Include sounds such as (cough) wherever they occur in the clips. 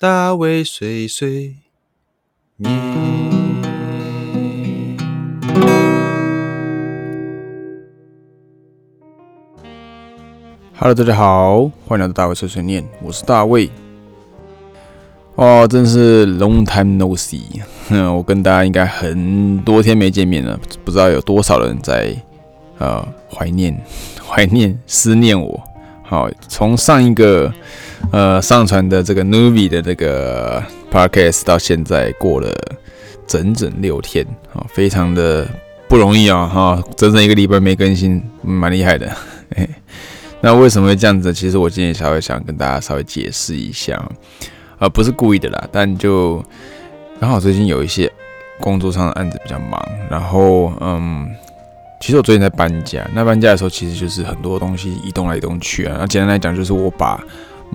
大卫碎碎念。Hello，大家好，欢迎来到大卫碎碎念，我是大卫。哦，真是 long time no see，(laughs) 我跟大家应该很多天没见面了，不知道有多少人在呃怀念、(laughs) 怀念、思念我。好，从上一个呃上传的这个 Nuvi 的这个 podcast 到现在过了整整六天，啊，非常的不容易啊，哈，整整一个礼拜没更新，蛮厉害的。(laughs) 那为什么会这样子？其实我今天稍微想跟大家稍微解释一下。呃，不是故意的啦，但就刚好最近有一些工作上的案子比较忙，然后嗯，其实我最近在搬家，那搬家的时候其实就是很多东西移动来移动去啊。那简单来讲，就是我把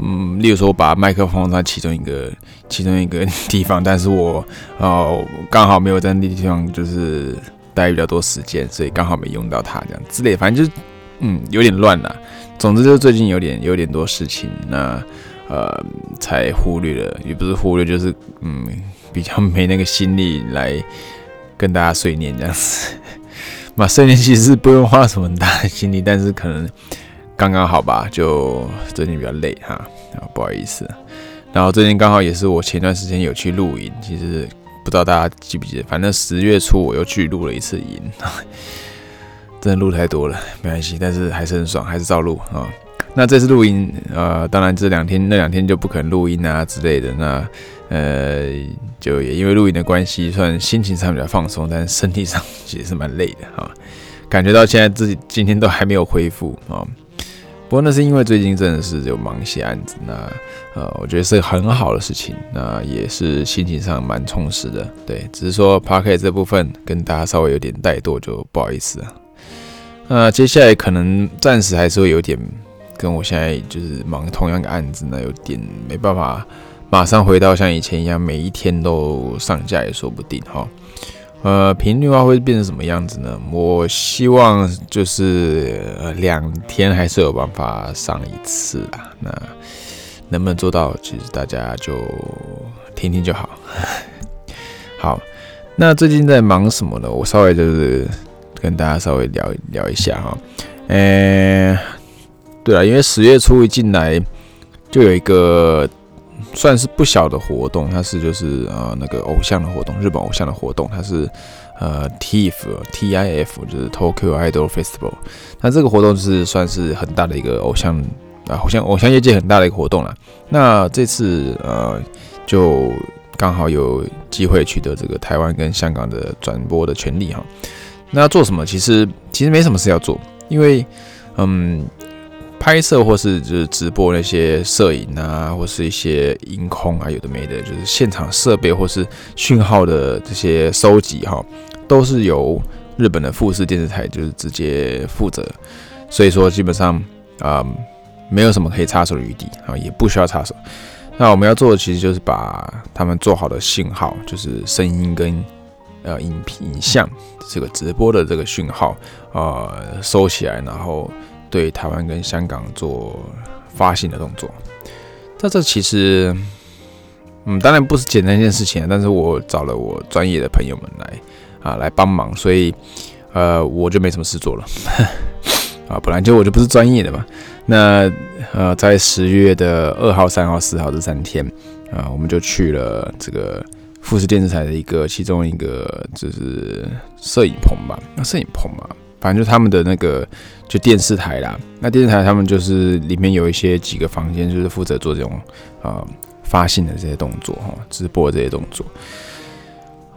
嗯，例如说我把麦克风在其中一个其中一个 (laughs) 地方，但是我哦刚好没有在那地方就是待比较多时间，所以刚好没用到它这样之类，反正就是嗯有点乱了。总之就是最近有点有点多事情那。呃，才忽略了，也不是忽略，就是嗯，比较没那个心力来跟大家碎念这样子。(laughs) 那碎念其实不用花什么很大的心力，但是可能刚刚好吧，就最近比较累哈，啊不好意思。然后最近刚好也是我前段时间有去露营，其实不知道大家记不记得，反正十月初我又去录了一次营，(laughs) 真的录太多了，没关系，但是还是很爽，还是照录啊。那这次录音，呃，当然这两天那两天就不可能录音啊之类的。那呃，就也因为录音的关系，算心情上比较放松，但是身体上其实是蛮累的哈。感觉到现在自己今天都还没有恢复啊。不过那是因为最近真的是有忙一些案子，那呃，我觉得是很好的事情，那也是心情上蛮充实的。对，只是说 p a r k 这部分跟大家稍微有点怠惰，就不好意思了。那接下来可能暂时还是会有点。跟我现在就是忙同样的案子，那有点没办法马上回到像以前一样，每一天都上架也说不定哈。呃，频率的话会变成什么样子呢？我希望就是两天还是有办法上一次啦。那能不能做到，其实大家就听听就好。(laughs) 好，那最近在忙什么呢？我稍微就是跟大家稍微聊聊一下哈。嗯。对了，因为十月初一进来就有一个算是不小的活动，它是就是呃那个偶像的活动，日本偶像的活动，它是呃 TIF T I F 就是 Tokyo Idol Festival。那这个活动是算是很大的一个偶像啊，偶像偶像业界很大的一个活动了。那这次呃就刚好有机会取得这个台湾跟香港的转播的权利哈。那要做什么？其实其实没什么事要做，因为嗯。拍摄或是就是直播那些摄影啊，或是一些音控啊，有的没的，就是现场设备或是讯号的这些收集哈，都是由日本的富士电视台就是直接负责，所以说基本上啊没有什么可以插手的余地啊，也不需要插手。那我们要做的其实就是把他们做好的信号，就是声音跟呃影影像这个直播的这个讯号啊收起来，然后。对台湾跟香港做发行的动作，那这其实，嗯，当然不是简单一件事情，但是我找了我专业的朋友们来啊来帮忙，所以呃我就没什么事做了 (laughs) 啊，本来就我就不是专业的嘛。那呃在十月的二号、三号、四号这三天啊，我们就去了这个富士电视台的一个其中一个就是摄影棚吧，那摄影棚嘛。反正就他们的那个就电视台啦，那电视台他们就是里面有一些几个房间，就是负责做这种呃发信的这些动作哈，直播这些动作。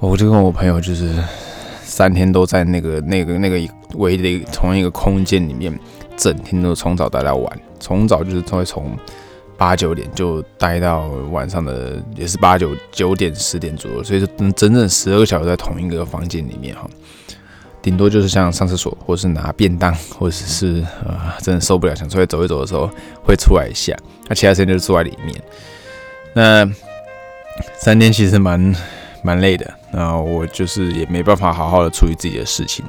我就跟我朋友就是三天都在那个那个那个围的同一个空间里面，整天都从早待到晚，从早就是都会从八九点就待到晚上的也是八九九点十点左右，所以说整整十二个小时在同一个房间里面哈。顶多就是像上厕所，或是拿便当，或者是呃，真的受不了想出来走一走的时候会出来一下。那其他时间就是坐在里面。那三天其实蛮蛮累的。那我就是也没办法好好的处理自己的事情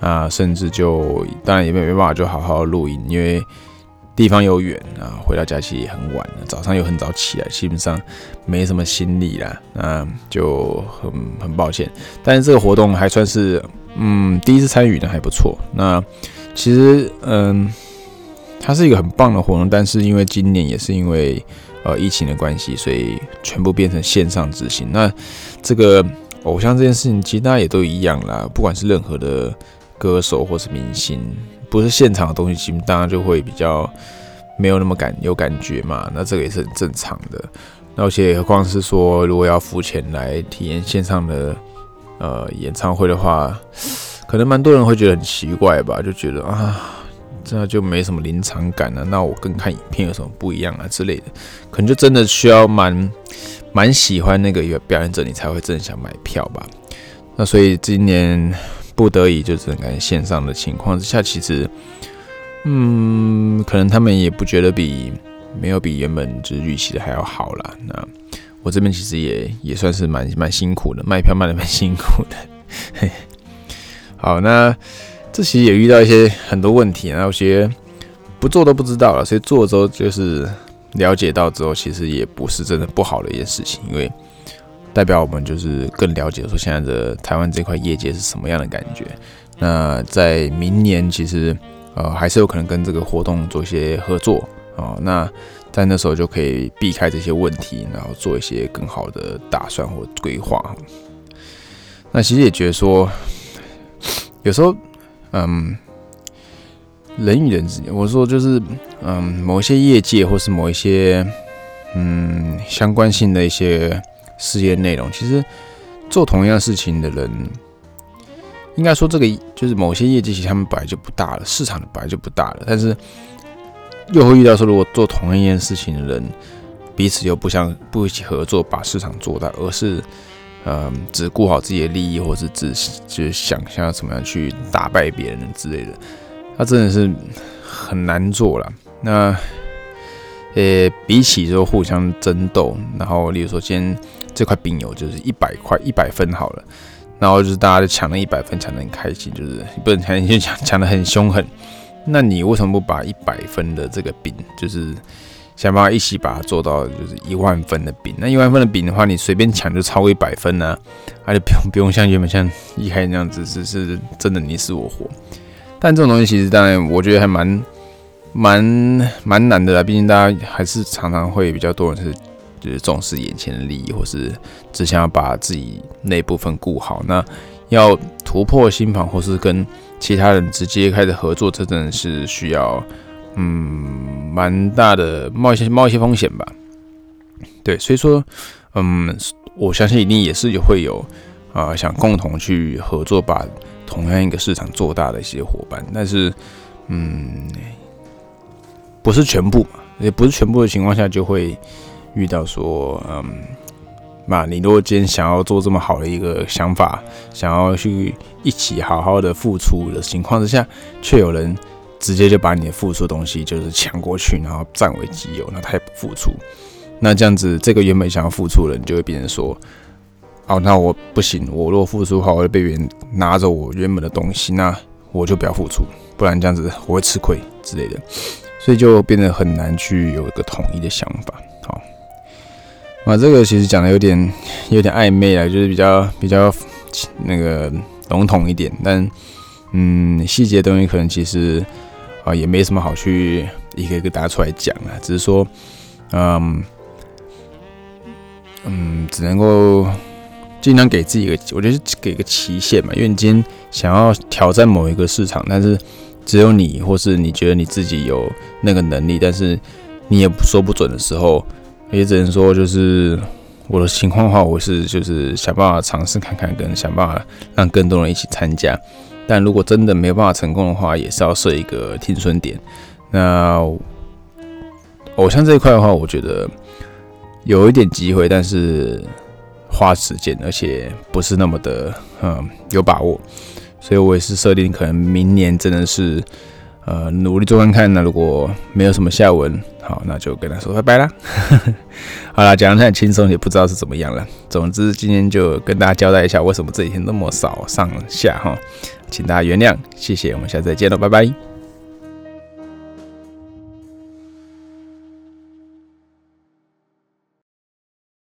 啊，甚至就当然也没没办法就好好录音，因为地方又远啊，回到家其实也很晚了，早上又很早起来，基本上没什么心力啦，那就很很抱歉。但是这个活动还算是嗯第一次参与的还不错。那其实嗯，它是一个很棒的活动，但是因为今年也是因为呃疫情的关系，所以全部变成线上执行。那这个偶像这件事情，其实大家也都一样啦，不管是任何的歌手或是明星。不是现场的东西，其实大家就会比较没有那么感有感觉嘛。那这个也是很正常的。而且何况是说，如果要付钱来体验线上的呃演唱会的话，可能蛮多人会觉得很奇怪吧，就觉得啊，这就没什么临场感了。那我跟看影片有什么不一样啊之类的？可能就真的需要蛮蛮喜欢那个表演者，你才会真的想买票吧。那所以今年。不得已就只能看线上的情况之下，其实，嗯，可能他们也不觉得比没有比原本就是预期的还要好啦。那我这边其实也也算是蛮蛮辛苦的，卖票卖的蛮辛苦的。(laughs) 好，那这其实也遇到一些很多问题，然后有些不做都不知道了，所以做之后就是了解到之后，其实也不是真的不好的一件事情，因为。代表我们就是更了解说现在的台湾这块业界是什么样的感觉。那在明年其实呃还是有可能跟这个活动做一些合作啊。那在那时候就可以避开这些问题，然后做一些更好的打算或规划。那其实也觉得说，有时候嗯人与人之间，我说就是嗯某一些业界或是某一些嗯相关性的一些。事业内容其实做同样事情的人，应该说这个就是某些业绩，其实他们本来就不大了，市场的本来就不大了。但是又会遇到说，如果做同一件事情的人，彼此又不相不一起合作把市场做大，而是嗯只顾好自己的利益，或是只就是想象要怎么样去打败别人之类的，他真的是很难做了。那呃，比起说互相争斗，然后例如说今天。这块饼油就是一百块一百分好了，然后就是大家就抢了一百分，抢得很开心，就是不能抢，就抢抢得很凶狠。那你为什么不把一百分的这个饼，就是想办法一起把它做到就是一万分的饼？那一万分的饼的话，你随便抢就超过一百分呢，而且不用不用像原本像一开始那样子，是是真的你死我活。但这种东西其实当然我觉得还蛮蛮蛮难的啦，毕竟大家还是常常会比较多人是。就是重视眼前的利益，或是只想要把自己那部分顾好。那要突破心房，或是跟其他人直接开始合作，这真的是需要嗯蛮大的冒一些冒一些风险吧。对，所以说嗯，我相信一定也是会有啊想共同去合作，把同样一个市场做大的一些伙伴。但是嗯，不是全部嘛，也不是全部的情况下就会。遇到说，嗯，那你如果今天想要做这么好的一个想法，想要去一起好好的付出的情况之下，却有人直接就把你的付出的东西就是抢过去，然后占为己有，那他也不付出，那这样子，这个原本想要付出的人就会变成说，哦，那我不行，我如果付出的话，我会被别人拿走我原本的东西，那我就不要付出，不然这样子我会吃亏之类的，所以就变得很难去有一个统一的想法。啊，这个其实讲的有点有点暧昧了，就是比较比较那个笼统一点，但嗯，细节东西可能其实啊也没什么好去一个一个答出来讲啊，只是说嗯嗯，只能够尽量给自己一个，我觉得给个期限嘛，因为你今天想要挑战某一个市场，但是只有你或是你觉得你自己有那个能力，但是你也说不准的时候。也只能说，就是我的情况的话，我是就是想办法尝试看看，跟想办法让更多人一起参加。但如果真的没有办法成功的话，也是要设一个停损点。那偶像这一块的话，我觉得有一点机会，但是花时间，而且不是那么的嗯有把握。所以我也是设定，可能明年真的是。呃，努力做看看。那如果没有什么下文，好，那就跟他说拜拜啦。(laughs) 好啦，讲的很轻松，也不知道是怎么样了。总之，今天就跟大家交代一下，为什么这几天那么少上下哈，请大家原谅，谢谢。我们下次再见了，拜拜。